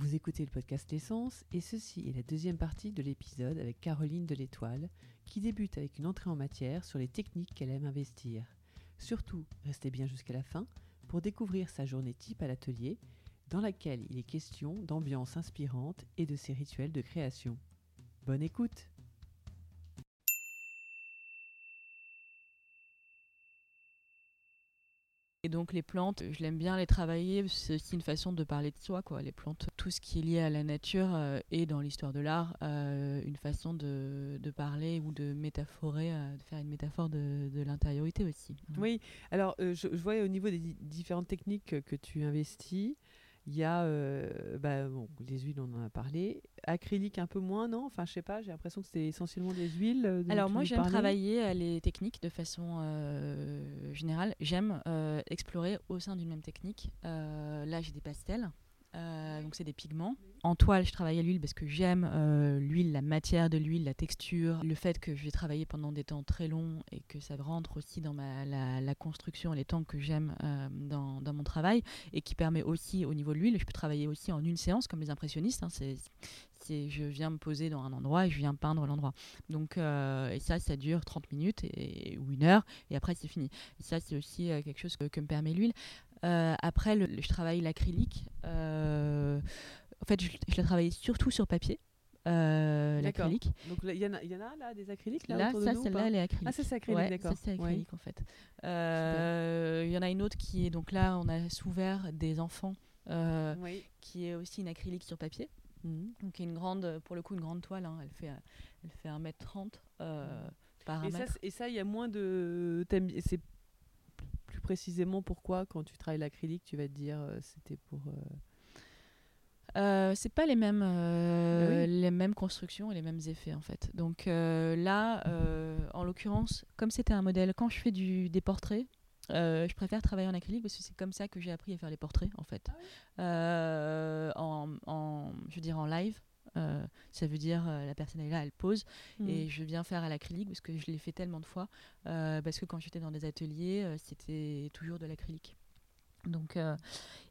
Vous écoutez le podcast L'essence et ceci est la deuxième partie de l'épisode avec Caroline de l'Étoile qui débute avec une entrée en matière sur les techniques qu'elle aime investir. Surtout, restez bien jusqu'à la fin pour découvrir sa journée type à l'atelier dans laquelle il est question d'ambiance inspirante et de ses rituels de création. Bonne écoute Et donc les plantes, je l'aime bien les travailler, c'est aussi une façon de parler de soi, quoi. Les plantes, tout ce qui est lié à la nature euh, et dans l'histoire de l'art, euh, une façon de, parler ou de métaphorer, euh, de faire une métaphore de, l'intériorité aussi. Oui, alors je, je, voyais au niveau des différentes techniques que tu investis, il y a euh, bah, bon, les huiles, on en a parlé. Acrylique un peu moins, non? Enfin, je sais pas, j'ai l'impression que c'est essentiellement des huiles. Euh, Alors moi, j'aime travailler euh, les techniques de façon euh, générale. J'aime explorer au sein d'une même technique. Là, j'ai des pastels. Donc c'est des pigments. En toile, je travaille à l'huile parce que j'aime euh, l'huile, la matière de l'huile, la texture, le fait que je vais travailler pendant des temps très longs et que ça rentre aussi dans la, construction, les temps que j'aime euh, dans, mon travail et qui permet aussi au niveau de l'huile, je peux travailler aussi en une séance comme les impressionnistes. Hein, c'est, je viens me poser dans un endroit et je viens peindre l'endroit. Donc euh, et ça, ça dure 30 minutes et, ou une heure et après c'est fini. Et ça, c'est aussi quelque chose que, me permet l'huile. Après, je travaille l'acrylique. En fait, je, je l'ai travaillé surtout sur papier. Euh, l'acrylique. Donc il y, y, en a là des acryliques là, là ça celle-là elle est acrylique. Ah ça c'est acrylique ouais, d'accord. Ça c'est acrylique ouais. en fait. Euh, il y en a une autre qui est donc là on a souvert des enfants euh, oui. qui est aussi une acrylique sur papier. Mmh. Donc une grande pour le coup une grande toile hein, elle fait elle fait 1m30 euh, par 1 et mètre. Ça, et ça il y a moins de c'est plus précisément pourquoi quand tu travailles l'acrylique tu vas te dire euh, c'était pour euh... Euh, c'est pas les mêmes euh, oui. les mêmes constructions et les mêmes effets en fait. Donc euh, là, en l'occurrence, comme c'était un modèle, quand je fais du, des portraits, je préfère travailler en acrylique parce que c'est comme ça que j'ai appris à faire les portraits en fait. Ah en, en, je veux dire en live. ça veut dire la personne est là, elle pose mmh. et je viens faire à l'acrylique parce que je l'ai fait tellement de fois. parce que quand j'étais dans des ateliers, c'était toujours de l'acrylique. Donc, euh,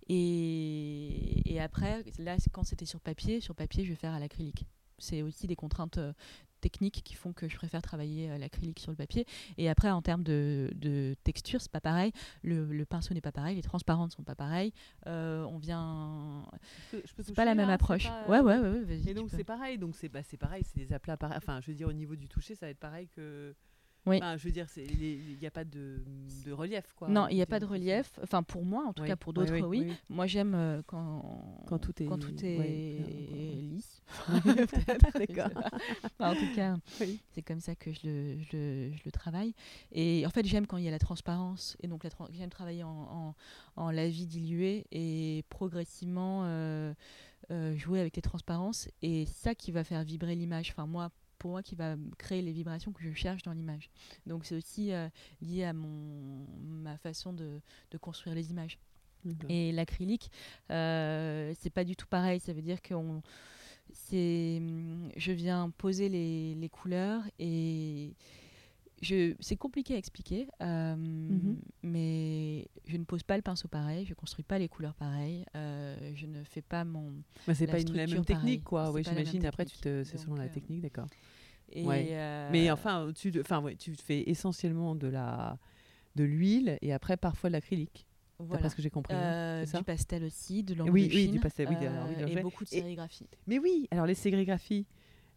et, et, après, là, quand c'était sur papier, sur papier, je vais faire à l'acrylique. C'est aussi des contraintes euh, techniques qui font que je préfère travailler à l'acrylique sur le papier. Et après, en termes de, de texture, c'est pas pareil. Le, le pinceau n'est pas pareil, les transparentes sont pas pareilles. Euh, on vient. C'est pas la même là, approche. Pas... Ouais, ouais, ouais. ouais et donc c'est pareil. Donc c'est bah, pareil, c'est des aplats pareils. Enfin, je veux dire, au niveau du toucher, ça va être pareil que. Oui. Enfin, je veux dire, il n'y a pas de, de, relief. Quoi, non, il n'y a pas de relief. Enfin, pour moi, en tout oui. cas, pour d'autres, oui, Moi, j'aime euh, quand, quand tout est, quand tout est lisse. D'accord. enfin, en tout cas, c'est comme ça que je le, je, le, je le, travaille. Et en fait, j'aime quand il y a la transparence. Et donc, j'aime travailler en, en, en la vie diluée et progressivement euh, euh, jouer avec les transparences. Et ça qui va faire vibrer l'image. Enfin, moi, pour moi qui va créer les vibrations que je cherche dans l'image. Donc c'est aussi euh, lié à mon, ma façon de, de construire les images. Et l'acrylique, euh, c'est pas du tout pareil. Ça veut dire que je viens poser les, les couleurs et c'est compliqué à expliquer, euh, mmh. mais je ne pose pas le pinceau pareil, je construis pas les couleurs pareilles, euh, je ne fais pas mon. Mais c'est pas une, la même technique, quoi. Oui, j'imagine. Après, tu te, c'est selon la euh, technique, d'accord. Ouais. Euh... Mais enfin, tu, enfin, ouais, tu fais essentiellement de la, de l'huile et après parfois de l'acrylique. Voilà. Parce que j'ai compris. Euh, ça du pastel aussi, de l'encre oui, de Chine, oui, du pastel, oui, euh, et beaucoup de sérigraphie. Et, mais oui, alors les sérigraphies.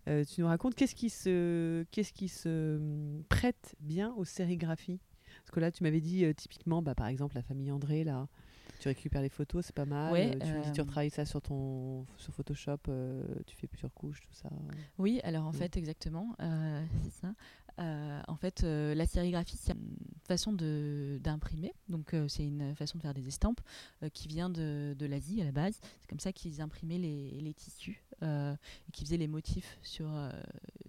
Euh, tu nous racontes qu'est-ce qui se qu'est-ce qui se prête bien aux sérigraphies? Parce que là tu m'avais dit euh, typiquement bah, par exemple la famille André là tu récupères les photos c'est pas mal ouais, euh, tu me dis tu retravailles ça sur ton sur Photoshop tu fais plusieurs couches tout ça oui alors en oui. fait exactement c'est ça en fait, la sérigraphie, c'est une façon d'imprimer. Donc, c'est une façon de faire des estampes qui vient de, de l'Asie à la base. C'est comme ça qu'ils imprimaient les, les tissus et qu'ils faisaient les motifs sur,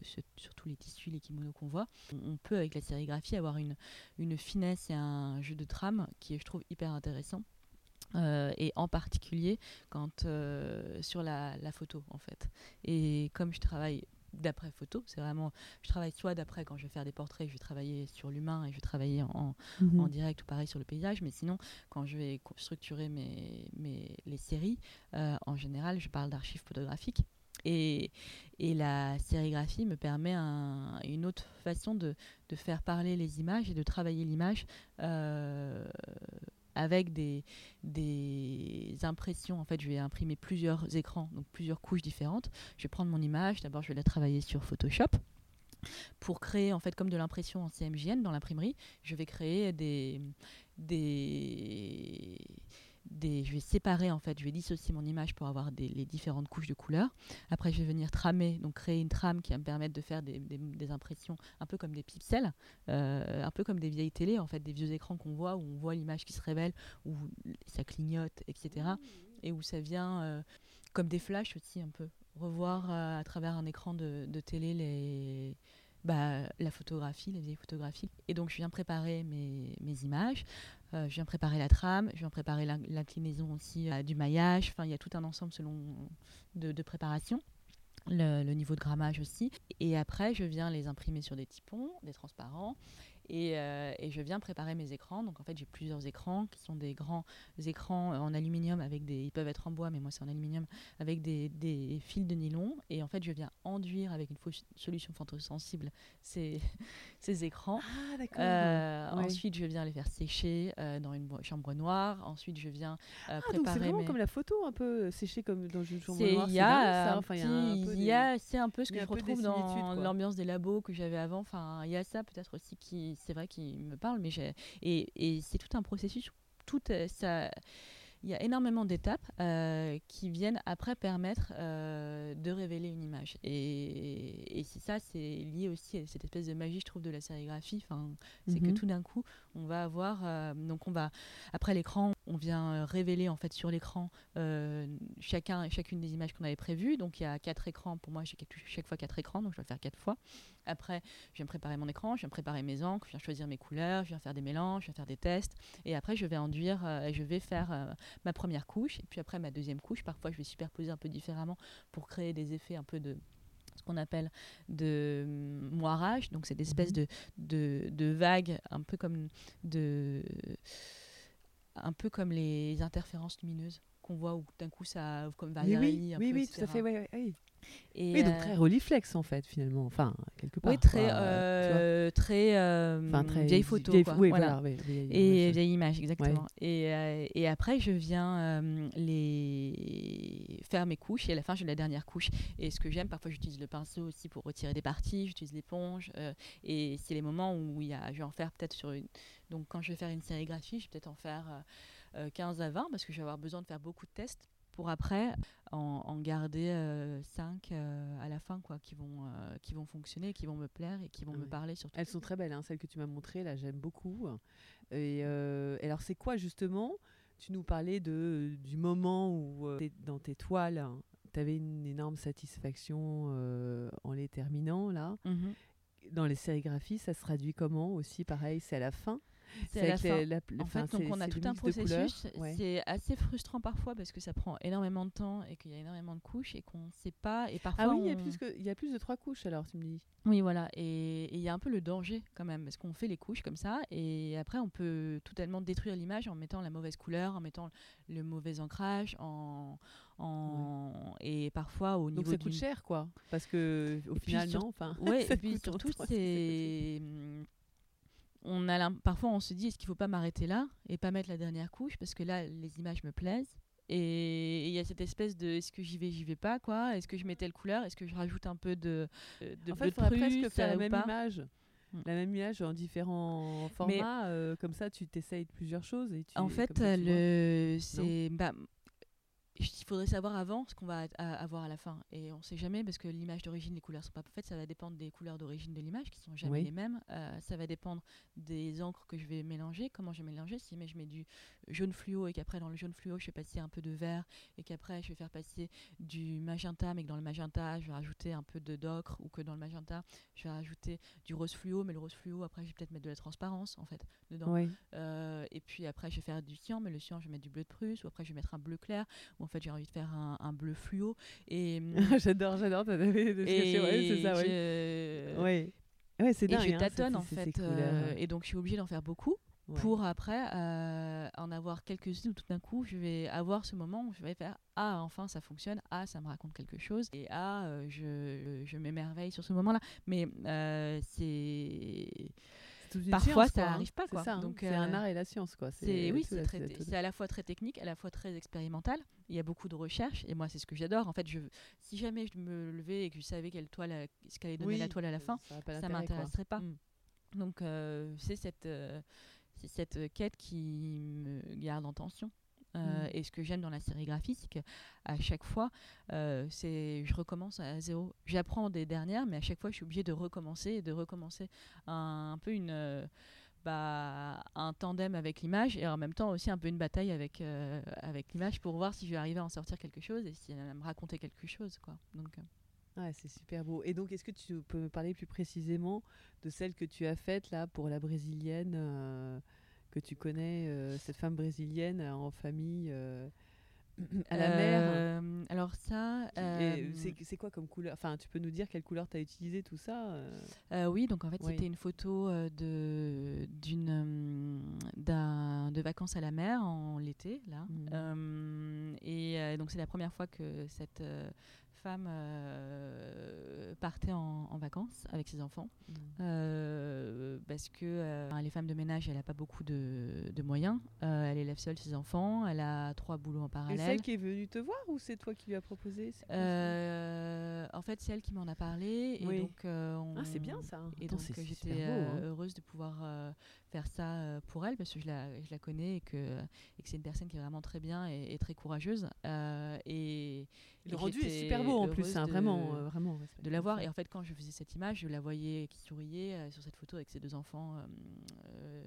sur, sur, tous les tissus, les kimonos qu'on voit. On peut, avec la sérigraphie, avoir une, une finesse et un jeu de trame qui est, je trouve, hyper intéressant. Euh, et en particulier quand euh, sur la, photo en fait. Et comme je travaille d'après photo. C'est vraiment, je travaille soit d'après quand je vais faire des portraits, je vais travailler sur l'humain et je vais travailler en, Mhm. en direct ou pareil sur le paysage. Mais sinon, quand je vais structurer mes, mes, les séries, euh, en général, je parle d'archives photographiques. Et, et la sérigraphie me permet un- une autre façon de, de faire parler les images et de travailler l'image euh, avec des, des impressions. En fait, je vais imprimer plusieurs écrans, donc plusieurs couches différentes. Je vais prendre mon image, d'abord je vais la travailler sur Photoshop pour créer en fait comme de l'impression en CMJN dans l'imprimerie. Je vais créer des, des, je vais séparer en fait, je vais dissocier mon image pour avoir les différentes couches de couleurs. Après, je vais venir tramer, donc créer une trame qui va me permettre de faire des, impressions un peu comme des pixels, euh, un peu comme des vieilles télé, en fait, des vieux écrans qu'on voit où on voit l'image qui se révèle, où ça clignote, etc. Et où ça vient euh, comme des flashs aussi un peu, revoir euh, à travers un écran de, télé bah, la photographie, les vieilles photographies. Et donc, je viens préparer mes images, euh, je viens préparer la trame, je viens préparer l'in- l'inclinaison aussi euh, du maillage. Enfin, il y a tout un ensemble selon de, de préparation. Le, le niveau de grammage aussi. Et après, je viens les imprimer sur des typons, des transparents. Et, euh, et je viens préparer mes écrans. Donc en fait, j'ai plusieurs écrans qui sont des grands écrans en aluminium avec des. Ils peuvent être en bois, mais moi c'est en aluminium avec des, des fils de nylon. Et en fait, je viens enduire avec une solution photosensible ces, ces écrans. Ah, d'accord. Euh. Ensuite, je viens les faire sécher euh, dans une chambre noire. Ensuite, je viens euh, Ah, donc c'est préparer vraiment mes. comme la photo, un peu séchée comme dans une chambre noire. il y a. Enfin, il y a des- c'est un peu ce que je retrouve dans l'ambiance des labos que j'avais avant. Enfin, il y a ça peut-être aussi qui, c'est vrai, qui me parle, mais j'ai et, et c'est tout un processus. Tout euh, ça, il y a énormément d'étapes euh, qui viennent après permettre euh, de révéler une image. Et, et c'est ça, c'est lié aussi à cette espèce de magie, je trouve, de la sérigraphie. Enfin, c'est que Mhm. tout d'un coup, on va avoir, euh, donc on va après l'écran, on vient euh, révéler en fait sur l'écran euh, chacun, chacune des images qu'on avait prévues. Donc il y a quatre écrans. Pour moi, j'ai chaque fois quatre écrans, donc je vais faire quatre fois. Après, je viens préparer mon écran, je viens préparer mes encres, je viens choisir mes couleurs, je viens faire des mélanges, je viens faire des tests. Et après, je vais enduire, je vais faire ma première couche, et puis après ma deuxième couche. Parfois, je vais superposer un peu différemment pour créer des effets un peu de ce qu'on appelle de hum, moirage. Donc, c'est des espèces de, de, de vagues, un peu comme de un peu comme les interférences lumineuses qu'on voit où d'un coup ça comme Oui, Valérie, oui, oui, peu, oui, tout à fait. oui. Et, Oui, donc euh, très Rolleiflex en fait, finalement. Enfin, quelque part. oui, très, quoi, euh, euh, très, euh, Enfin, très vieille photo. vieille- quoi. Oui, Voilà. voilà. oui, vieille Et image. vieille image, exactement. Et, euh, et après, je viens euh, les faire mes couches. Et à la fin, j'ai la dernière couche. Et ce que j'aime, parfois, j'utilise le pinceau aussi pour retirer des parties. J'utilise l'éponge. euh, et c'est les moments où il y a, je vais en faire peut-être sur une. Donc, quand je vais faire une sérigraphie, je vais peut-être en faire euh, euh, 15 à 20 parce que je vais avoir besoin de faire beaucoup de tests pour après en, en garder 5 à la fin quoi qui vont euh, qui vont fonctionner qui vont me plaire et qui vont me parler surtout Elles sont très belles, hein, celles que tu m'as montrées, là, j'aime beaucoup. Et, euh, alors, c'est quoi justement? Tu nous parlais de, du moment où, euh, dans tes toiles, tu avais une énorme satisfaction euh, en les terminant, là. Mhm. Dans les sérigraphies, ça se traduit comment aussi? Pareil, c'est à la fin? C'est la fin les- la- En fait, donc on a tout un processus. Ouais. C'est assez frustrant parfois parce que ça prend énormément de temps et qu'il y a énormément de couches et qu'on ne sait pas. Et parfois, Ah oui, il y, a on- plus que- il y a plus de trois couches alors, tu me dis. oui, voilà. Et il y a un peu le danger quand même parce qu'on fait les couches comme ça et après on peut totalement détruire l'image en mettant la mauvaise couleur, en mettant le mauvais ancrage, en, en... et parfois au Donc niveau ça du coûte cher, quoi. Parce que au Et final, sur- non. Enfin, Ouais, ça et puis surtout, c'est. On a parfois, on se dit est-ce qu'il faut pas m'arrêter là et pas mettre la dernière couche parce que là, les images me plaisent. Et il y a cette espèce de est-ce que j'y vais, j'y vais pas, quoi? Est-ce que je mets telle couleur? Est-ce que je rajoute un peu de, de en fait, il faudrait presque faire euh, la même image. Mm. La même image en différents formats, euh, comme ça tu t'essayes plusieurs choses. Et tu, En fait, le, c'est, bah, il faudrait savoir avant ce qu'on va avoir à la fin. Et on ne sait jamais parce que l'image d'origine, les couleurs sont pas parfaites. Ça va dépendre des couleurs d'origine de l'image qui sont jamais Oui. les mêmes. Euh, ça va dépendre des encres que je vais mélanger, comment je vais mélanger. Si mais je mets du jaune fluo et qu'après dans le jaune fluo je vais passer un peu de vert et qu'après je vais faire passer du magenta, mais que dans le magenta je vais rajouter un peu de d'ocre ou que dans le magenta je vais rajouter du rose fluo, mais le rose fluo après je vais peut-être mettre de la transparence en fait dedans. Euh, et puis après, je vais faire du cyan, mais le cyan, je vais mettre du bleu de Prusse, ou après, je vais mettre un bleu clair, en fait j'ai envie de faire un, bleu fluo. Et j'adore, j'adore. T'as c'est ça, oui. Ouais, c'est dingue. Et je hein, tâtonne en fait, euh, et donc je suis obligée d'en faire beaucoup pour après euh, en avoir quelques-unes où tout d'un coup je vais avoir ce moment où je vais faire ah enfin ça fonctionne ah ça me raconte quelque chose et ah euh, je, je m'émerveille sur ce moment-là mais euh, c'est parfois ça n'arrive hein. pas quoi hein. donc c'est un art et la science quoi c'est oui c'est à la fois très technique à la fois très expérimental il y a beaucoup de recherches et moi c'est ce que j'adore en fait je si jamais je me levais et que je savais quelle toile ce qu'allait donner la toile à la fin ça, m'intéresserait pas mm. donc c'est cette c'est cette euh, quête qui me garde en tension. Euh, mm. Et ce que j'aime dans la sérigraphie, c'est qu'à chaque fois, euh, c'est, je recommence à zéro. J'apprends des dernières, mais à chaque fois, je suis obligée de recommencer et de recommencer un, peu une, bah, un tandem avec l'image et en même temps aussi un peu une bataille avec, avec l'image pour voir si je vais arriver à en sortir quelque chose et si elle va me raconter quelque chose. Quoi. Donc, Ouais, c'est super beau. Et donc, est-ce que tu peux me parler plus précisément de celle que tu as faite là pour la brésilienne euh, que tu connais, euh, cette femme brésilienne euh, en famille à la mer Alors ça, c'est quoi comme couleur? Enfin, tu peux nous dire quelle couleur tu as utilisé tout ça Oui, donc en fait, c'était une photo de d'une de vacances à la mer en l'été là. Mmh. et donc c'est la première fois que cette femme euh, partait en, vacances avec ses enfants mmh. euh, parce que euh, les femmes de ménage, elle n'a pas beaucoup de, moyens. elle élève seule ses enfants, elle a trois boulots en parallèle. Et celle qui est venue te voir ou c'est toi qui lui as proposé? Fait, c'est elle qui m'en a parlé. Et donc, ah, c'est bien ça. Et donc, j'étais hein. heureuse de pouvoir faire ça pour elle parce que je la, je la connais et que, et que c'est une personne qui est vraiment très bien et, très courageuse. et, le rendu est super beau en plus, hein, vraiment, euh, vraiment. De la voir. Et en fait, quand je faisais cette image, je la voyais qui souriait euh, sur cette photo avec ses deux enfants. Euh,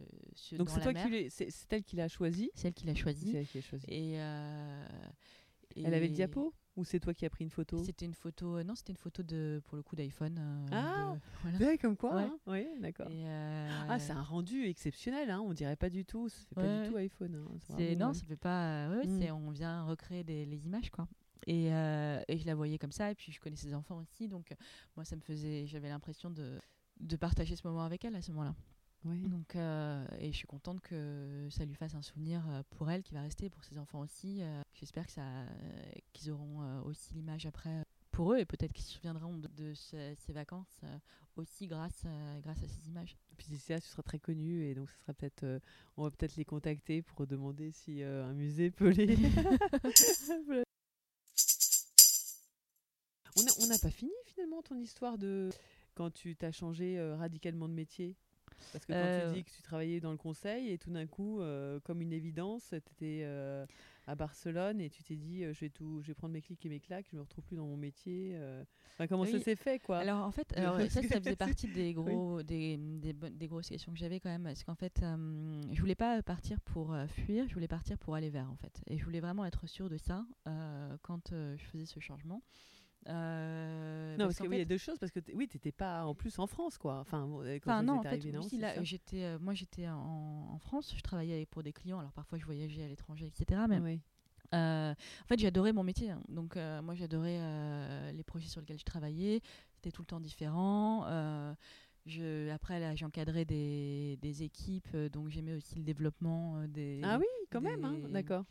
Donc c'est toi qui c'est elle qui l'a choisi? C'est elle qui l'a choisi. C'est elle qui l'a choisi. Et, elle avait le diapo? Ou c'est toi qui as pris une photo? C'était une photo, non, c'était une photo de, pour le coup d'iPhone. ah, voilà. comme quoi. Hein. oui, d'accord. Ah, c'est un rendu exceptionnel, hein, on dirait pas du tout, ça fait pas du tout iPhone. Hein. non, ça fait pas. Mm. on vient recréer des, les images, quoi. Et, euh, et, je la voyais comme ça, et puis je connais ses enfants aussi, donc euh, moi ça me faisait, j'avais l'impression de, de partager ce moment avec elle à ce moment-là. Oui. Donc, euh, et je suis contente que ça lui fasse un souvenir pour elle qui va rester, pour ses enfants aussi. J'espère que ça, qu'ils auront aussi l'image après pour eux et peut-être qu'ils se souviendront de, ces, vacances aussi grâce, grâce à ces images. Et puis d'ici là, tu seras très connu et donc ce sera peut-être, on va peut-être les contacter pour demander si un musée peut les On n'a pas fini finalement ton histoire de quand tu t'as changé euh, radicalement de métier? Parce que quand tu euh. dis que tu travaillais dans le conseil et tout d'un coup, euh, comme une évidence, tu étais à Barcelone et tu t'es dit je vais tout, je vais prendre mes clics et mes claques, je me retrouve plus dans mon métier. comment ça s'est fait quoi? Alors en fait, ça, ça faisait partie des gros, des, des, des, grosses questions que j'avais quand même, parce qu'en fait, je voulais pas partir pour fuir, je voulais partir pour aller vers en fait, et je voulais vraiment être sûre de ça quand je faisais ce changement. Euh, non, parce, qu'il y a deux choses, parce que oui, tu n'étais pas en plus en France, quoi. Enfin, quand non, en fait, j'étais, euh, moi j'étais en, en, France, je travaillais pour des clients, alors parfois je voyageais à l'étranger, etc. Mais oui. Euh, en fait, j'adorais mon métier. Hein. Donc, moi, j'adorais les projets sur lesquels je travaillais. C'était tout le temps différent. Je, après, là, j'encadrais des, des, équipes, donc j'aimais aussi le développement des. Ah oui, quand même, hein, d'accord.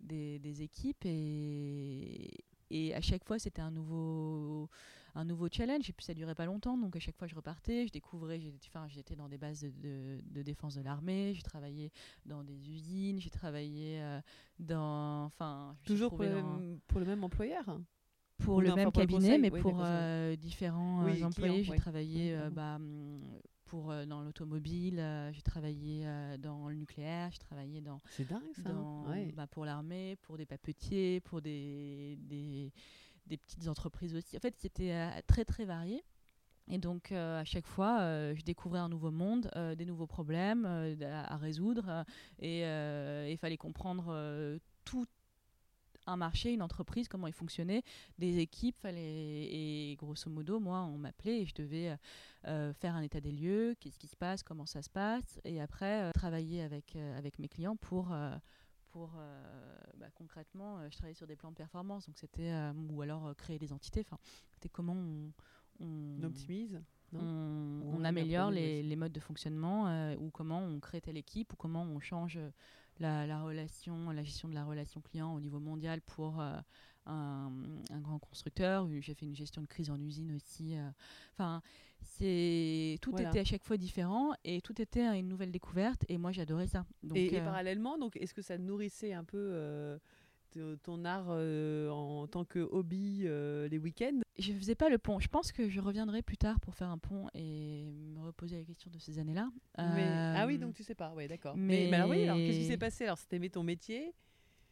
Des, des, équipes et, et à chaque fois, c'était un nouveau, un nouveau challenge. Et puis, ça durait pas longtemps. Donc, à chaque fois, je repartais, je découvrais. J'étais dans des bases de, de, défense de l'armée. J'ai travaillé dans des usines. J'ai travaillé euh, dans. Enfin, Toujours pour le, même, pour le, même, employeur pour le même cabinet, mais pour euh, différents euh, employés. J'ai travaillé bah, pour, dans l'automobile, j'ai travaillé dans le nucléaire, j'ai travaillé dans. C'est dingue ça. bah, pour l'armée, pour des papetiers, pour des, des, des, petites entreprises aussi. En fait, c'était très très varié. Et donc, à chaque fois, je découvrais un nouveau monde, des nouveaux problèmes à, résoudre. et il fallait comprendre tout un marché, une entreprise, comment il fonctionnait, des équipes, fallait, et grosso modo, moi, on m'appelait et je devais euh, euh, faire un état des lieux, qu'est-ce qui se passe, comment ça se passe, et après euh, travailler avec, avec mes clients pour, pour bah, concrètement, je travaillais sur des plans de performance, donc c'était ou alors créer des entités. Enfin, c'était comment on, on optimise on, améliore les, modes de fonctionnement ou comment on crée telle équipe ou comment on change la, relation, la gestion de la relation client au niveau mondial pour euh, un, grand constructeur. J'ai fait une gestion de crise en usine aussi. Euh. Enfin, c'est tout était à chaque fois différent et tout était une nouvelle découverte et moi j'adorais ça. et, parallèlement, donc est-ce que ça nourrissait un peu ton art euh, en tant que hobby euh, les week-ends? Je faisais pas le pont. Je pense que je reviendrai plus tard pour faire un pont et me reposer la question de ces années-là. Ah oui, donc tu sais pas, ouais, d'accord. Mais, alors oui, alors qu'est-ce qui s'est passé? Alors c'était ton métier?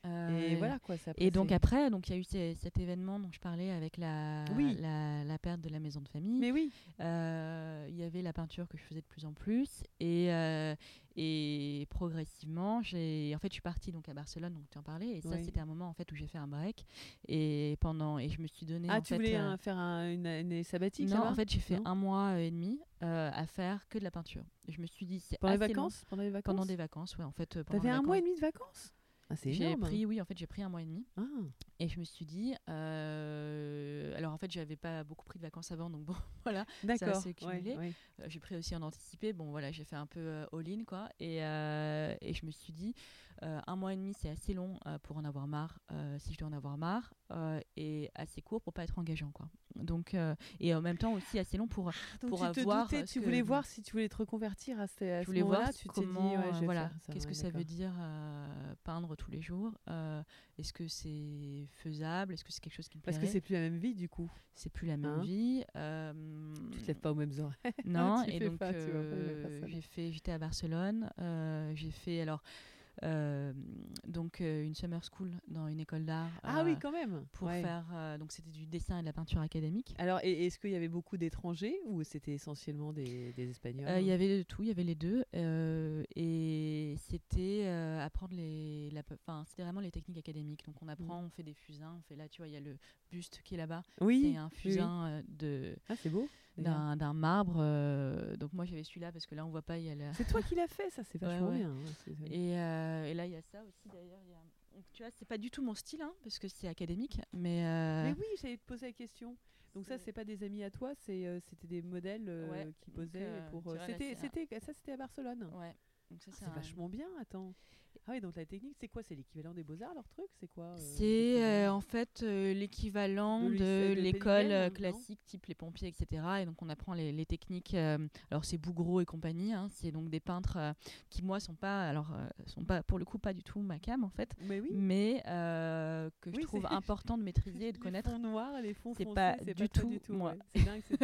Et voilà quoi. Ça et donc après, donc il y a eu cet événement dont je parlais avec la, la, la, perte de la maison de famille. Mais oui. Euh, il y avait la peinture que je faisais de plus en plus et, et progressivement, j'ai en fait je suis partie donc à Barcelone, donc tu en parlais, et ça c'était un moment en fait où j'ai fait un break et pendant et je me suis donné. Ah, tu voulais faire une année sabbatique Non, en fait j'ai fait un mois et demi euh, à faire que de la peinture. je me suis dit c'est pendant les vacances, pendant les vacances, pendant des vacances, ouais en fait. T'avais un mois et demi de vacances? Ah, j'ai pris, oui, en fait, j'ai pris un mois et demi. Ah. Et je me suis dit, euh, alors en fait, j'avais pas beaucoup pris de vacances avant, donc bon, voilà, ça s'est cumulé. Euh, j'ai pris aussi en anticipé, bon voilà, j'ai fait un peu euh, all-in, quoi. Et, et, je me suis dit, un mois et demi, c'est assez long pour en avoir marre, si je dois en avoir marre, et assez court pour pas être engageant, quoi. Donc, et en même temps aussi assez long pour, pour tu avoir. Doutais, tu voulais voir si tu voulais te reconvertir à ce, à voulais voir tu comment, dit, voilà, qu'est-ce que ça veut dire peindre tous les jours. Est-ce que c'est faisable? Est-ce que c'est quelque chose qui me Parce que c'est plus la même vie du coup. C'est plus la même hein? vie. Euh, tu te lèves pas aux mêmes horaires. Non, et donc euh, j'ai fait, j'étais à Barcelone. j'ai fait alors euh, donc euh, une summer school dans une école d'art. Ah oui, euh, quand même. Pour faire donc c'était du dessin et de la peinture académique. Alors est-ce qu'il y avait beaucoup d'étrangers ou c'était essentiellement des, des Espagnols Il y avait tout, il y avait les deux et c'était apprendre les, enfin c'était vraiment les techniques académiques. Donc on apprend, mm. on fait des fusains, on fait là, tu vois, il y a le buste qui est là-bas. Oui. C'est un fusain de. Ah c'est beau d'un marbre. donc moi j'avais celui-là parce que là on voit pas. Il y a la... C'est toi qui l'as fait, ça c'est vachement bien. et, et, là il y a ça aussi d'ailleurs. tu vois, c'est pas du tout mon style hein, parce que c'est académique, mais. Mais oui, j'allais te poser la question. Donc ça, c'est pas des amis à toi, c'est c'était des modèles qui posaient pour. C'était c'était ça, c'était à Barcelone. Ouais. Donc ça, c'est vachement bien. Attends. Ah oui, donc la technique, c'est quoi? C'est l'équivalent des beaux-arts, leur truc? C'est quoi euh, C'est euh, en fait euh, l'équivalent de, l'école classique, type les pompiers, etc. Et donc on apprend les, techniques. alors c'est Bougreau et compagnie. Hein, c'est donc des peintres qui, moi, sont pas, alors, sont pas, pour le coup, pas du tout ma cam, en fait. Mais, oui. mais que je trouve important de maîtriser et de connaître. Les fonds noirs, les fonds foncés, pas, du, pas du tout moi. C'est dingue, c'est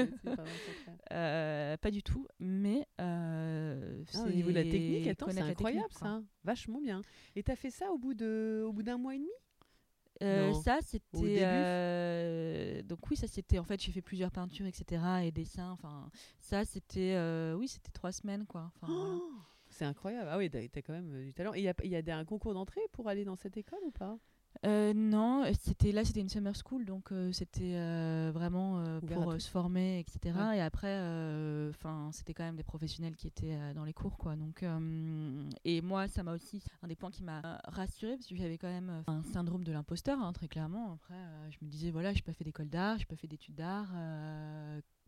pas du tout. Mais ah, au niveau de la technique, attends, c'est incroyable ça. Vachement bien. Et tu as fait ça au bout de, au bout d'un mois et demi? Euh, ça c'était euh, donc oui ça c'était en fait j'ai fait plusieurs peintures etc et dessins enfin ça c'était euh, oui c'était trois semaines quoi. Oh! c'est incroyable. Ah oui t'as as quand même du talent. Et il y a, y a un concours d'entrée pour aller dans cette école ou pas? Euh, non, c'était là c'était une summer school donc euh, c'était euh, vraiment pour se former etc. Et après, enfin c'était quand même des professionnels qui étaient dans les cours quoi. Donc et moi ça m'a aussi un des points qui m'a rassurée parce que j'avais quand même un syndrome de l'imposteur hein, très clairement. Après je me disais voilà j'ai pas fait d'école d'art, j'ai pas fait d'études d'art.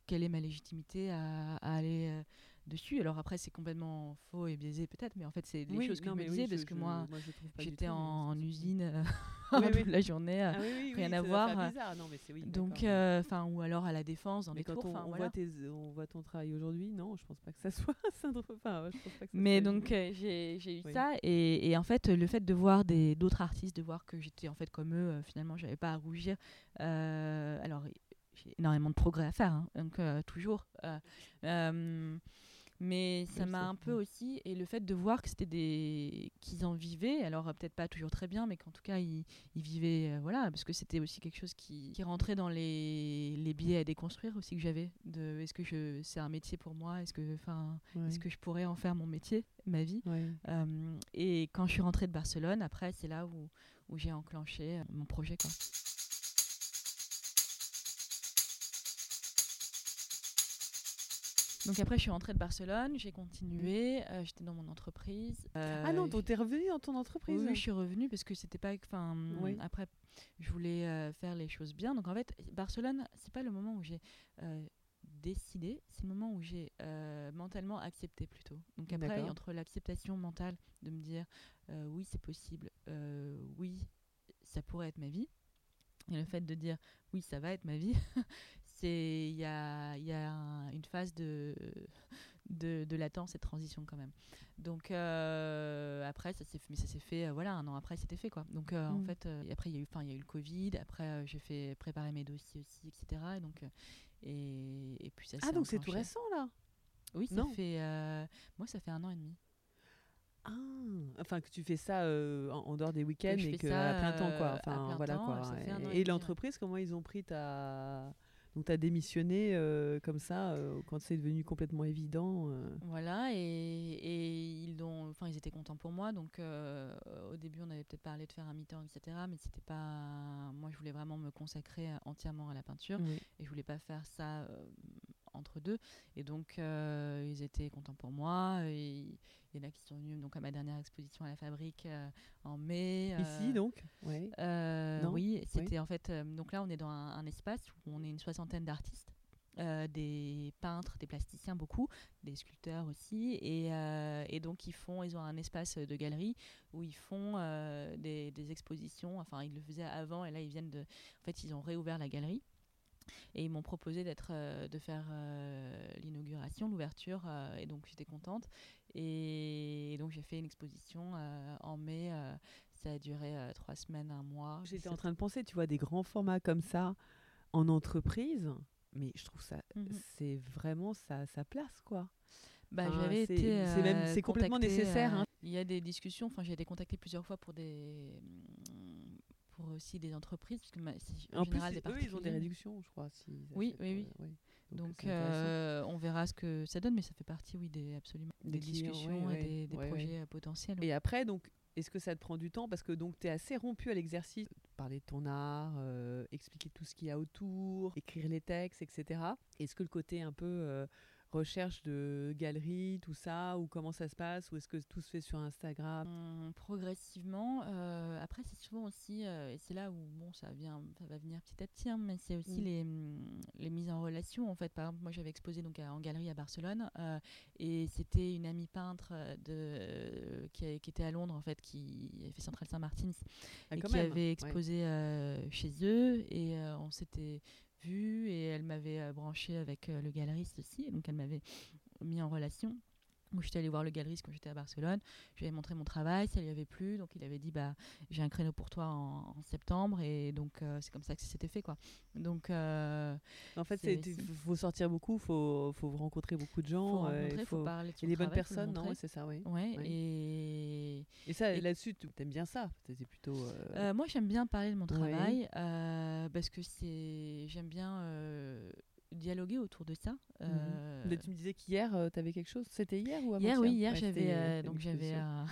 quelle est ma légitimité à aller dessus. Alors après, c'est complètement faux et biaisé peut-être, mais en fait, c'est les choses que je me disais parce que moi, j'étais en, usine euh, toute la journée, ah rien à voir. Donc, euh, enfin, ou alors à la défense dans les quand cours. On, on, voit tes, on, voit ton travail aujourd'hui, non, je pense pas que ça soit Enfin, mais donc, euh, j'ai eu ça et, et, en fait, le fait de voir d'autres artistes, de voir que j'étais en fait comme eux, finalement, j'avais pas à rougir. alors j'ai énormément de progrès à faire, hein, donc toujours. Euh, mais ça m'a un peu aussi et le fait de voir que c'était des qu'ils en vivaient alors euh, peut-être pas toujours très bien mais qu'en tout cas ils, ils vivaient euh, voilà parce que c'était aussi quelque chose qui, qui rentrait dans les, les billets à déconstruire aussi que j'avais de est-ce que je c'est un métier pour moi? Est-ce que enfin est-ce que je pourrais en faire mon métier ma vie? Euh, et quand je suis rentrée de Barcelone après c'est là où, où j'ai enclenché mon projet quoi. Donc après, je suis rentrée de Barcelone, j'ai continué, euh, j'étais dans mon entreprise. ah non, donc tu es revenue dans ton entreprise Oui, je suis revenue parce que c'était pas. Enfin, après, je voulais faire les choses bien. Donc en fait, Barcelone, c'est pas le moment où j'ai décidé, c'est le moment où j'ai mentalement accepté plutôt. Donc après, entre l'acceptation mentale de me dire oui, c'est possible, oui, ça pourrait être ma vie, et le fait de dire oui, ça va être ma vie, il y a, y a une phase de, de, de, latence et de transition quand même. Donc euh, après, ça s'est fait, mais ça s'est fait, euh, voilà, un an après, c'était fait quoi. Donc euh, en mm. fait, après il y a eu, enfin il y a eu le Covid. Après j'ai fait préparer mes dossiers aussi, etc. Et donc et, et puis ça. Ah donc c'est tout récent là? Oui, ça fait, moi ça fait un an et demi. Ah, enfin que tu fais ça en, dehors des week-ends et que à plein temps quoi. Enfin voilà quoi. Et, et l'entreprise, comment ils ont pris ta donc tu as démissionné euh, comme ça euh, quand c'est devenu complètement évident. Euh. Voilà, et, et, ils, ont, ils étaient contents pour moi. Donc au début, on avait peut-être parlé de faire un mi-temps, etc. Mais c'était pas. Moi, je voulais vraiment me consacrer entièrement à la peinture. Et je voulais pas faire ça entre deux. Et donc, euh, ils étaient contents pour moi. Il y en a qui sont venus donc, à ma dernière exposition à la fabrique euh, en mai. Euh, Ici, donc Oui, oui c'était en fait. donc là, on est dans un, espace où on est une soixantaine d'artistes. des peintres, des plasticiens beaucoup, des sculpteurs aussi, et, et, donc ils font, ils ont un espace de galerie où ils font des, des, expositions. Enfin, ils le faisaient avant, et là ils viennent de, en fait, ils ont réouvert la galerie et ils m'ont proposé d'être, euh, de faire euh, l'inauguration, l'ouverture, euh, et donc j'étais contente. Et, donc j'ai fait une exposition en mai. ça a duré trois semaines, un mois. J'étais en train de penser, tu vois, des grands formats comme ça en entreprise, mais je trouve ça, mhm. c'est vraiment sa, sa place, quoi. Bah, j'avais été c'est complètement nécessaire hein. il y a des discussions enfin j'ai été contactée plusieurs fois pour des aussi des entreprises, parce que en, général, des eux, ils ont des réductions, je crois. Oui, oui, oui. Donc, euh, on verra ce que ça donne, mais ça fait partie, oui, des, absolument, des, discussions et des, projets euh, potentiels. Et après, donc, est-ce que ça te prend du temps? Parce que donc tu es assez rompu à l'exercice, parler de ton art, euh, expliquer tout ce qu'il y a autour, écrire les textes, etc. Est-ce que le côté un peu recherche de galeries, tout ça, ou comment ça se passe, ou est-ce que tout se fait sur Instagram? Hum, Progressivement. Euh, après, c'est souvent aussi, euh, et c'est là où bon, ça, vient, ça va venir petit à petit, hein, mais c'est aussi les, hum, les, mises en relation. En fait, par exemple, moi j'avais exposé donc en galerie à Barcelone, euh, et c'était une amie peintre de, qui, qui, était à Londres, en fait, qui avait fait Central Saint-Martin, ah, et qui avait exposé chez eux, et on s'était et elle m'avait euh, branché avec euh, le galeriste aussi, donc elle m'avait mis en relation où j'étais allée voir le galeriste quand j'étais à Barcelone. Je lui avais montré mon travail, ça lui avait plu, donc il avait dit bah j'ai un créneau pour toi en, septembre et donc euh, c'est comme ça que c'était fait quoi. Donc en fait il faut sortir beaucoup, faut faut rencontrer beaucoup de gens, il faut, parler de et les bonnes personnes, non c'est ça oui. Ouais, Et et ça là-dessus tu aimes bien ça, c'était plutôt. moi j'aime bien parler de mon travail parce que c'est j'aime bien dialoguer autour de ça. Mhm. Euh, tu me disais qu'hier, euh, tu avais quelque chose C'était hier ou Hier, oui, hier, j'avais euh, donc j'avais un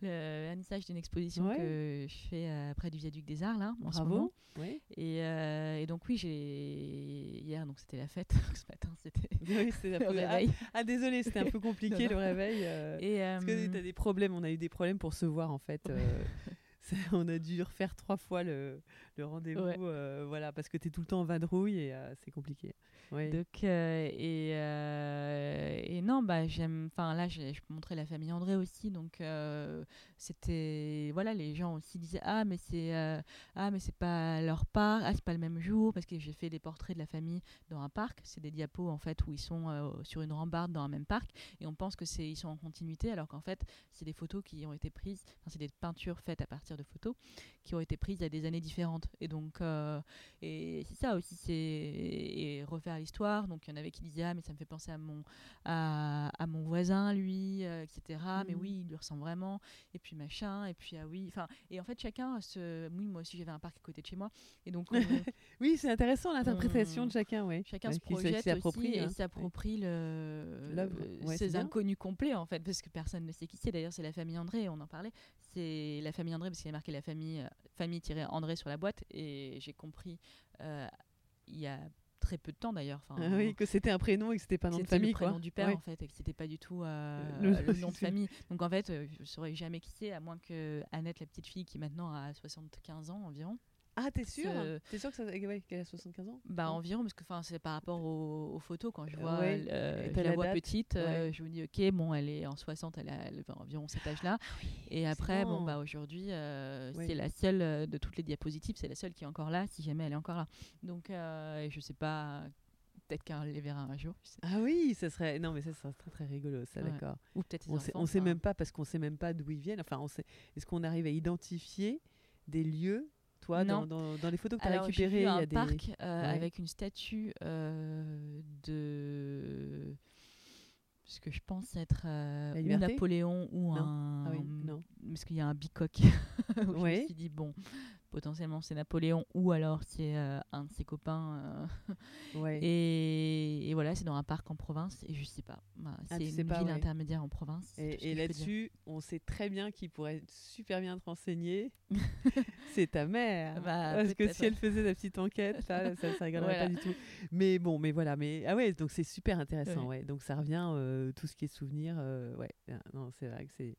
vernissage d'une exposition que je fais près du viaduc des Arts, là, en Bravo. ce Oui. Et, et, donc, oui, j'ai hier, donc c'était la fête. ce matin, c'était oui, le réveil. Ah, ah, désolé, c'était un peu compliqué le réveil. Et, parce que tu as des problèmes, on a eu des problèmes pour se voir, en fait. on a dû refaire trois fois le, le rendez-vous, euh, voilà, parce que tu es tout le temps en vadrouille et euh, c'est compliqué. Donc, euh, et, et, non, bah, j'aime, enfin là, je, je montrais la famille André aussi, donc c'était, voilà, les gens aussi disaient ah mais c'est, ah mais c'est pas leur part, ah c'est pas le même jour, parce que j'ai fait des portraits de la famille dans un parc, c'est des diapos en fait où ils sont sur une rambarde dans un même parc et on pense que c'est ils sont en continuité alors qu'en fait c'est des photos qui ont été prises, c'est des peintures faites à partir de photos qui ont été prises à des années différentes. Et donc, euh, et c'est ça aussi, c'est refaire l'histoire. Donc, il y en avait qui disaient Ah, mais ça me fait penser à mon, à, à mon voisin, lui, euh, etc. Mais mhm. oui, il lui ressemble vraiment. Et puis, machin. Et puis, ah oui. Enfin, et en fait, chacun se. Oui, moi aussi, j'avais un parc à côté de chez moi. Et donc, oui, c'est intéressant l'interprétation de chacun, oui. Chacun se projette aussi et hein. s'approprie le, ses inconnus complets, en fait, parce que personne ne sait qui c'est. D'ailleurs, c'est la famille André, on en parlait. C'est la famille André, parce qu'il y a marqué la famille, euh, famille André sur la boîte. Et j'ai compris euh, il y a très peu de temps d'ailleurs. Enfin, Ah oui, que c'était un prénom et que c'était pas un nom de c'était famille le prénom quoi. du père Ouais. en fait et que c'était pas du tout euh, Le- le, nom de famille. Donc en fait, euh, je saurais jamais qui c'est à moins que Annette, la petite fille qui maintenant a 75 ans environ. Ah, t'es sûr Ce- T'es sûr que ça, ouais, qu'elle a 75 ans Bah environ parce que c'est par rapport aux, aux photos quand je Euh, vois ouais. euh, je la la vois petite euh, je me dis ok bon elle est en 60 elle a, environ cet âge là et après bon bah aujourd'hui euh, c'est la seule de toutes les diapositives c'est la seule qui est encore là si jamais elle est encore là donc je sais pas peut-être qu'elle les verra un jour Ah oui, ça serait. Non, mais ça serait très très rigolo, ça, Ouais. d'accord. ou peut-être On sait, enfants, on sait même pas parce qu'on sait même pas d'où ils viennent. Enfin, on sait. Est-ce qu'on arrive à identifier des lieux, toi, dans, Non. dans, dans les photos que tu as récupérées Il y un a des. parc euh, Ouais. avec une statue euh, de ce que je pense être euh, ou Napoléon ou Non. un Ah oui, non. parce qu'il y a un bicoque je Ouais. me suis dit bon potentiellement c'est Napoléon ou alors c'est euh, un de ses copains euh, Ouais. et, et voilà c'est dans un parc en province et je sais pas Bah, Ah, c'est tu une sais pas, ville ouais. intermédiaire en province Et, là-dessus, on sait très bien qui pourrait super bien te renseigner. c'est ta mère. Bah, Parce que si elle faisait la petite enquête, là, ça, ça rigolerait Voilà. pas du tout. Mais bon, mais voilà. Mais ah ouais, donc c'est super intéressant. Ouais. Ouais. Donc ça revient euh, tout ce qui est souvenir. ouais. Ah, Non, c'est vrai que c'est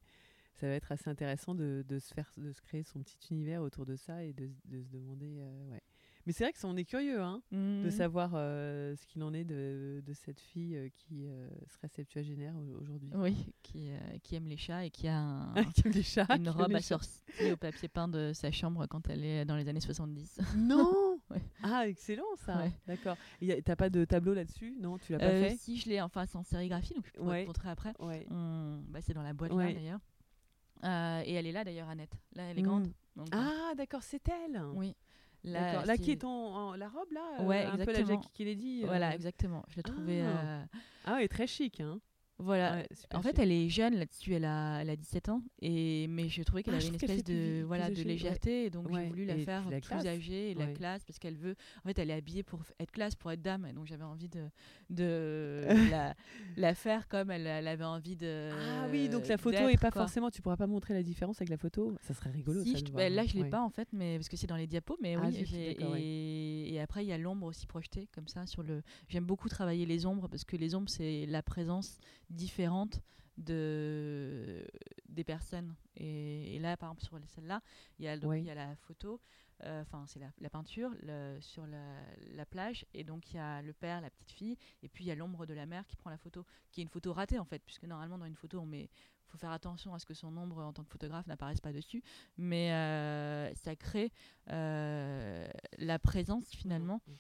ça va être assez intéressant de, de se faire de se créer son petit univers autour de ça et de, de se demander euh, ouais. Mais c'est vrai que ça, on est curieux hein, de Mhm. savoir euh, ce qu'il en est de, de cette fille euh, qui euh, serait septuagénaire au- aujourd'hui. oui qui, euh, qui aime les chats et qui a un, Qui les chats, une robe sortir au papier peint de sa chambre quand elle est dans les années 70. Non Ouais. Ah, excellent ça. Ouais. D'accord. T'as pas de tableau là-dessus? Non, tu l'as pas Euh, fait? si je l'ai, enfin c'est en sérigraphie, donc je pourrais te montrer après. On- bah, c'est dans la boîte là d'ailleurs. Euh, et elle est là d'ailleurs, Annette. Là, elle est grande. Mm. donc, Ah, d'accord, c'est elle. euh, oui. D'accord. Là, qui est en, en- la robe là euh, Ouais, Un peu la exactement. Jackie Kennedy. euh. Voilà, exactement. Je l'ai trouvée. Ah. euh, Ah ouais, très chic. Hein. Voilà. Ouais, En fait, elle est jeune là-dessus, elle a, elle a 17 ans, et, mais je trouvais qu'elle Ah, avait une espèce plus de, voilà, plus de ouais. légèreté, et donc Ouais, j'ai voulu la et faire la plus classe. âgée et la classe, parce qu'elle veut. En fait, elle est habillée pour être classe, pour être dame, et donc j'avais envie de, de la, la faire comme elle, elle avait envie de. Ah oui, donc la photo est pas quoi. forcément. Tu pourras pas montrer la différence avec la photo. Ça serait rigolo. Si, ça, je- bah, là, je l'ai pas en fait, mais parce que c'est dans les diapos. Mais Ah, oui, et après il y a l'ombre aussi projetée comme ça sur le. J'aime beaucoup travailler les ombres parce que les ombres c'est la présence différente de des personnes. Et, et là, par exemple sur celle-là, il y a y la photo. euh, Enfin, c'est la, la peinture le- sur la, la plage, et donc il y a le père, la petite fille, et puis il y a l'ombre de la mère qui prend la photo, qui est une photo ratée en fait, puisque normalement dans une photo on met faut faire attention à ce que son ombre en tant que photographe n'apparaisse pas dessus, mais euh, ça crée euh, la présence finalement. Mhm.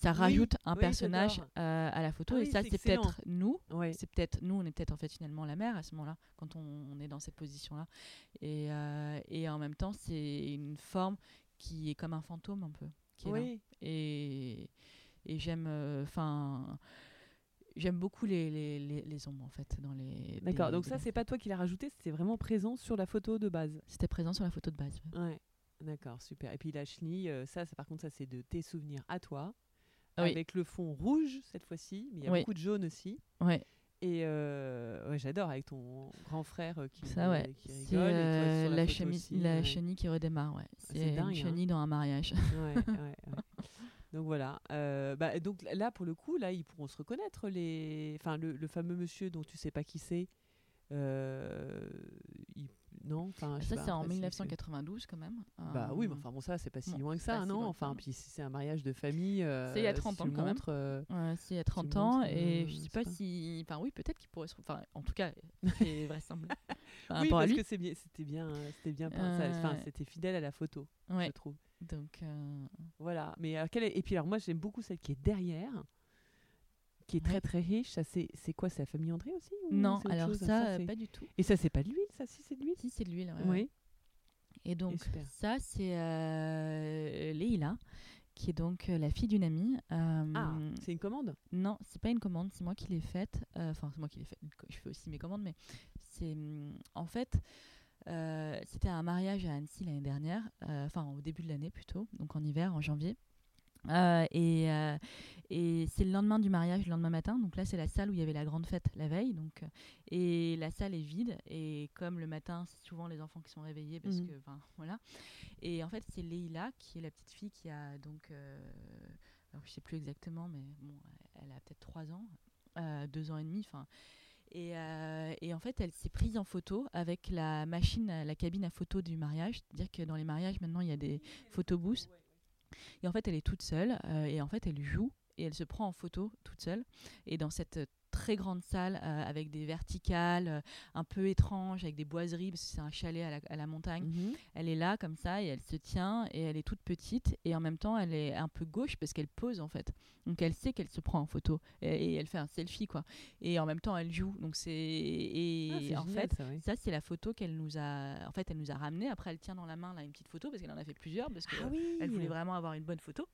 Ça Oui, rajoute un oui, personnage euh, à la photo Ah et oui, ça c'est peut-être nous. C'est peut-être nous, on est peut-être en fait finalement la mère à ce moment-là quand on, on est dans cette position-là. Et, euh, et en même temps, c'est une forme qui est comme un fantôme un peu. Qui est là. Et, et j'aime, enfin, j'aime beaucoup les, les, les, les ombres en fait dans les. D'accord. Donc ça, c'est pas toi qui l'as rajouté. C'était vraiment présent sur la photo de base. C'était présent sur la photo de base. ouais. Ouais. D'accord, super. Et puis la chenille, euh, ça, ça, par contre, ça, c'est de tes souvenirs à toi. Ah oui. Avec le fond rouge cette fois-ci, mais il y a Oui. beaucoup de jaune aussi. Ouais. Et euh, ouais, j'adore avec ton grand frère euh, qui, Ça ouais. qui rigole. et toi, euh, la, la, aussi, la ouais. chenille qui redémarre. Ouais. c'est C'est dingue, une hein. chenille dans un mariage. Donc voilà. Euh, bah, donc là, pour le coup, là, ils pourront se reconnaître. Les... Enfin, le, le fameux monsieur dont tu sais pas qui c'est. il- Non, enfin, sais Ça c'est en après, si- 1992 quand même. Bah oui, mais Euh, enfin bon, ça, c'est pas si bon, loin que c'est ça, non Enfin, puis c'est un mariage de famille. euh, C'est il y a 30 si ans, quand même. montres, euh, c'est il y a 30 le ans et je sais c'est pas pas- si enfin oui peut-être qu'il pourrait se enfin en tout cas c'est vraisemblable par oui, parce que c'est bien, c'était bien, c'était bien, enfin, c'était fidèle à la photo, ouais je trouve. donc Voilà. Mais quelle est- et puis alors moi j'aime beaucoup celle qui est derrière, qui est très très riche. Ça c'est c'est quoi, c'est la famille André aussi ou non alors chose ça, pas du tout Et ça c'est pas de l'huile, ça si c'est de l'huile? si c'est de l'huile ouais, Oui. et donc ça c'est euh, Leïla qui est donc euh, la fille d'une amie Euh, Ah, c'est une commande? non c'est pas une commande c'est moi qui l'ai faite Euh, enfin c'est moi qui l'ai faite je fais aussi mes commandes mais c'est hum, en fait c'était un mariage à Annecy l'année dernière, enfin au début de l'année plutôt, donc en hiver, en janvier. Euh, et euh, et c'est le lendemain du mariage, le lendemain matin. Donc là, c'est la salle où il y avait la grande fête la veille. Donc, euh, et la salle est vide. Et comme le matin, c'est souvent les enfants qui sont réveillés parce Mhm. que, voilà. Et en fait, c'est Leïla qui est la petite fille qui a donc euh, alors, je sais plus exactement, mais bon, elle a peut-être trois ans, euh, deux ans et demi, enfin. Et, euh, et, en fait, elle s'est prise en photo avec la machine, la cabine à photo du mariage. C'est-à-dire que dans les mariages, maintenant, il y a des photobooths. Et en fait, elle est toute seule. Euh, et en fait, elle joue et elle se prend en photo toute seule. Et dans cette très grande salle euh, avec des verticales euh, un peu étranges, avec des boiseries, parce que c'est un chalet à la, à la montagne. Mhm. Elle est là comme ça et elle se tient et elle est toute petite et en même temps elle est un peu gauche parce qu'elle pose en fait. Donc elle sait qu'elle se prend en photo et, et elle fait un selfie quoi. Et en même temps elle joue. Donc c'est et Ah, en génial, fait ça, oui. ça c'est la photo qu'elle nous a en fait elle nous a ramené. Après elle tient dans la main là une petite photo parce qu'elle en a fait plusieurs parce Ah oui. elle voulait vraiment avoir une bonne photo.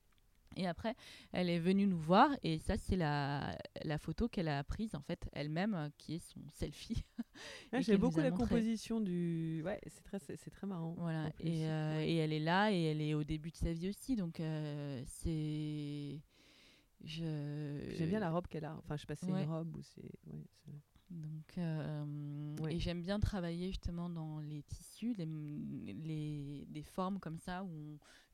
Et après, elle est venue nous voir et ça, c'est la, la photo qu'elle a prise en fait elle-même, euh, qui est son selfie. Ah, J'aime beaucoup la montré. composition du. Ouais, c'est très, c'est très marrant. Voilà. Et, euh, Ouais. et elle est là et elle est au début de sa vie aussi, donc euh, c'est. Je. J'aime bien la robe qu'elle a. Enfin, je sais pas si c'est Ouais. une robe ou c'est. ouais, c'est- Donc, euh, Ouais. et j'aime bien travailler justement dans les tissus, les, les, des formes comme ça où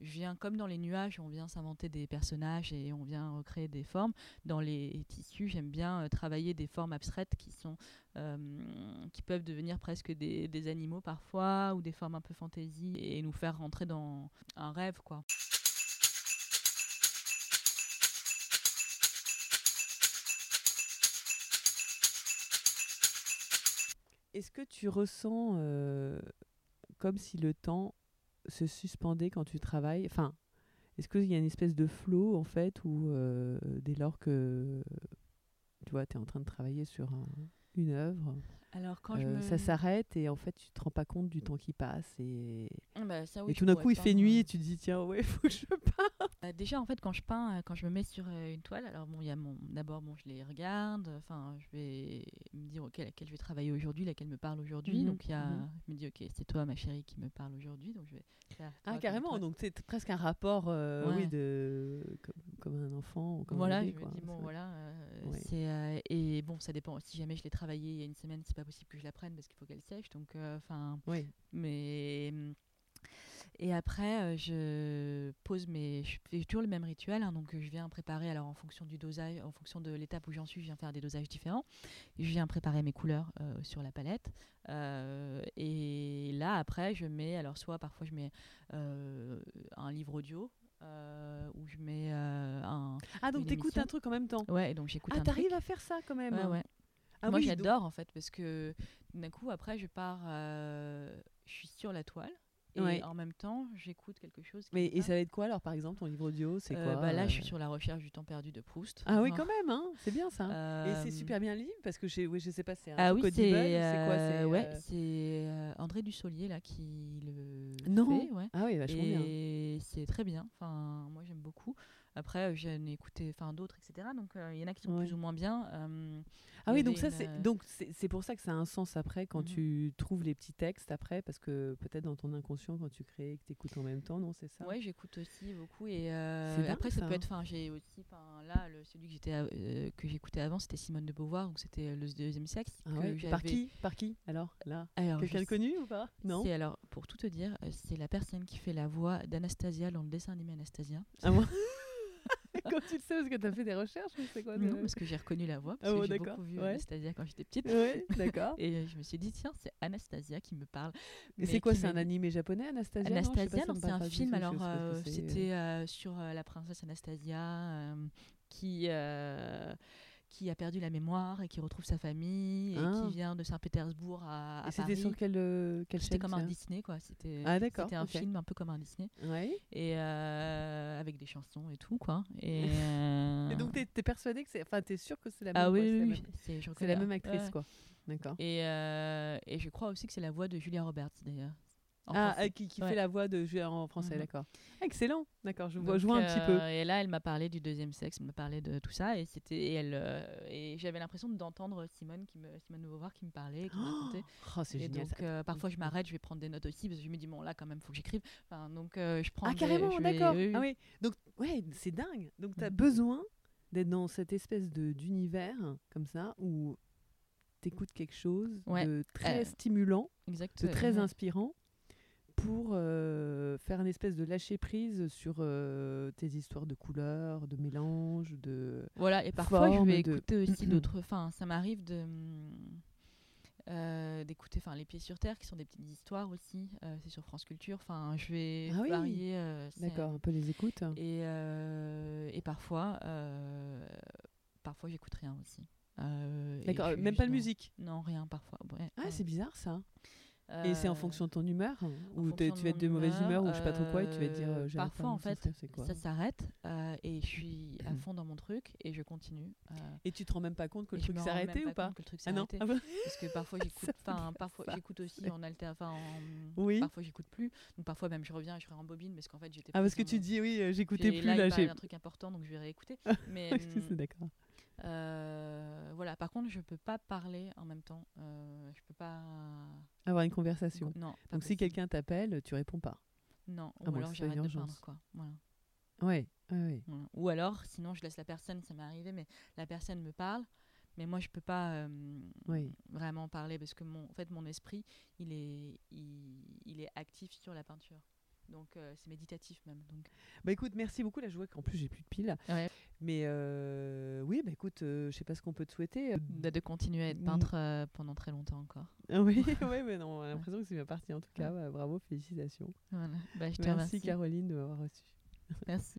on vient, comme dans les nuages, on vient s'inventer des personnages et on vient recréer des formes. Dans les tissus, j'aime bien euh, travailler des formes abstraites qui sont, euh, qui peuvent devenir presque des, des animaux parfois ou des formes un peu fantaisie et nous faire rentrer dans un rêve, quoi. Est-ce que tu ressens euh, comme si le temps se suspendait quand tu travailles? Enfin, est-ce qu'il y a une espèce de flow en fait où euh, dès lors que tu vois, tu es en train de travailler sur un- une œuvre, Alors quand euh, je me... ça s'arrête et en fait tu te rends pas compte du temps qui passe et, Ah bah, ça, oui, et je tout d'un coup il fait nuit et tu te dis tiens ouais faut que je parte. Euh, déjà, en fait, quand je peins, euh, quand je me mets sur euh, une toile, alors bon, il y a mon. D'abord, bon, je les regarde. Enfin, je vais me dire, ok, laquelle je vais travailler aujourd'hui, laquelle me parle aujourd'hui. Mhm, Donc, il y a, mhm. je me dis, ok, c'est toi, ma chérie, qui me parle aujourd'hui. Donc, je vais faire. Ah carrément donc c'est presque un rapport euh, Ouais. oui de comme, comme un enfant ou comme voilà, je me dis, bon, voilà. euh, Ouais. c'est, euh, et bon, ça dépend. Si jamais je l'ai travaillé il y a une semaine, c'est pas possible que je la prenne parce qu'il faut qu'elle sèche. Donc, enfin. Oui. Mais et après, euh, je pose mes, je fais toujours le même rituel, hein, donc euh, je viens préparer alors en fonction du dosage, en fonction de l'étape où j'en suis, je viens faire des dosages différents. Je viens préparer mes couleurs euh, sur la palette euh, et là après je mets alors soit parfois je mets euh, un livre audio ou je mets un Ah donc t'écoutes un truc en même temps. ouais donc j'écoute Ah un t'arrives truc. à faire ça quand même. Ouais, hein. ouais. Ah Moi oui, donc- j'adore en fait parce que d'un coup après je pars, je suis sur la toile et Ouais. en même temps j'écoute quelque chose. qui Mais et ça va être quoi alors par exemple ton livre audio c'est Euh, quoi bah Là je euh, suis sur la recherche du temps perdu de Proust. Ah oui Enfin, quand même hein c'est bien ça. Et c'est euh, super bien libre parce que oui je sais pas c'est un Ah oui, c'est c'est quoi c'est euh, ouais, euh, c'est euh, André Dussolier là qui le Non. fait, ouais. Ah oui vachement bien. Et c'est très bien. Enfin, moi j'aime beaucoup. Après, euh, j'en ai écouté d'autres, etc. Donc euh, il y en a qui sont Ouais. plus ou moins bien. Euh, Ah oui donc ça une, c'est donc c'est c'est pour ça que ça a un sens après quand Mhm. tu trouves les petits textes après parce que peut-être dans ton inconscient quand tu crées que tu écoutes en même temps non c'est ça? Ouais, j'écoute aussi beaucoup et dingue, après ça, ça, peut hein. être. Enfin, j'ai aussi. Là, le, celui que j'écoutais avant, c'était Simone de Beauvoir, donc c'était le deuxième sexe. Ah ouais. Par qui? Par qui? Alors là Alors, quelqu'un de connu ou pas? Non? C'est alors pour tout te dire, c'est la personne qui fait la voix d'Anastasia dans le dessin animé Anastasia. Ah moi. Quand tu le sais parce que tu as fait des recherches ou c'est quoi Non, parce que j'ai reconnu la voix parce Ah que bon, j'ai beaucoup vu ouais. Anastasia quand j'étais petite. Ouais d'accord. Et je me suis dit tiens c'est Anastasia qui me parle. Mais c'est quoi c'est un animé japonais Anastasia Anastasia, non, c'est un film. tout, Alors, euh, c'était euh, sur euh, la princesse Anastasia qui, euh, qui a perdu la mémoire et qui retrouve sa famille et Ah. qui vient de Saint-Pétersbourg à, à Et c'était Paris. sur quelle, euh, quelle C'était comme un Disney, quoi. C'était Ah d'accord. c'était un film un peu comme un Disney. Ouais. Et euh, avec des chansons et tout, quoi. Et, euh, Et donc t'es es persuadé que c'est, enfin t'es sûr que c'est la même. ah oui, c'est la oui, même- oui, reconnais. la même actrice Ouais. quoi. D'accord. Et, euh, et je crois aussi que c'est la voix de Julia Roberts, d'ailleurs. Ah euh, qui, qui Ouais. fait la voix de Julien en français, Mhm. d'accord. Excellent. D'accord, je vois, Donc, je vois un petit peu. euh, Et là, elle m'a parlé du deuxième sexe, elle m'a parlé de tout ça, et c'était et elle euh, et j'avais l'impression d'entendre Simone qui me Simone de Beauvoir qui me parlait, qui me racontait. Oh, c'est génial. donc ça. euh, parfois je m'arrête, je vais prendre des notes aussi parce que je me dis bon là quand même faut que j'écrive. Enfin, donc je prends. Ah des- carrément, vais- d'accord. Ah oui. Donc ouais, c'est dingue. Donc tu as Mhm. besoin d'être dans cette espèce de d'univers comme ça où t'écoutes quelque chose Ouais. de très stimulant, Exact. de très inspirant pour euh, faire une espèce de lâcher prise sur euh, tes histoires de couleurs, de mélange, de Voilà, et parfois je vais de- écouter aussi d'autres. Enfin, ça m'arrive de euh, d'écouter enfin les pieds sur terre qui sont des petites histoires aussi c'est sur France Culture enfin je vais Ah oui. varier d'accord, un peu les écoutes. et, et parfois parfois j'écoute rien aussi D'accord, même pas de musique. non rien parfois ouais, Ah, c'est bizarre ça. Et c'est en Euh, fonction de ton humeur Ou tu vas être de mauvaise humeur ou je sais pas trop quoi et tu vas te dire euh, euh, parfois en fait ça, c'est quoi ça s'arrête et je suis à fond dans mon truc et je continue Et tu te rends même pas compte que le et truc s'est même arrêté ou pas que le truc s'est Ah non arrêté. Ah bon parce que parfois j'écoute ça. j'écoute aussi en alter Oui. parfois j'écoute plus donc parfois même je reviens je rembobine parce qu'en fait j'étais Ah, parce que tu dis oui, j'écoutais plus là, parle j'ai- d'un truc important donc je vais réécouter mais hum, d'accord. Euh, voilà par contre je peux pas parler en même temps euh, je peux pas Avoir une conversation. non Donc si quelqu'un t'appelle, tu réponds pas. non Ah ou bon, alors j'arrête de peindre quoi voilà Ouais, ouais, ouais. Voilà. Ou alors, sinon, je laisse la personne, ça m'est arrivé, mais la personne me parle, mais moi, je peux pas euh, Oui. vraiment parler parce que mon, en fait, mon esprit, il est, il, il est actif sur la peinture. Donc, euh, c'est méditatif même. Donc, Bah écoute, merci beaucoup. Là, je vois qu'en plus j'ai plus de piles. Ouais. Mais euh, oui, bah écoute, euh, je sais pas ce qu'on peut te souhaiter. Euh, de, de continuer à être peintre pendant très longtemps encore. Ah oui, ouais, mais non, on a l'impression que c'est bien parti en tout cas. Ouais, bravo, félicitations. Voilà. Bah, je te Merci remercie. Caroline de m'avoir reçu. Merci.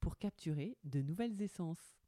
pour capturer de nouvelles essences.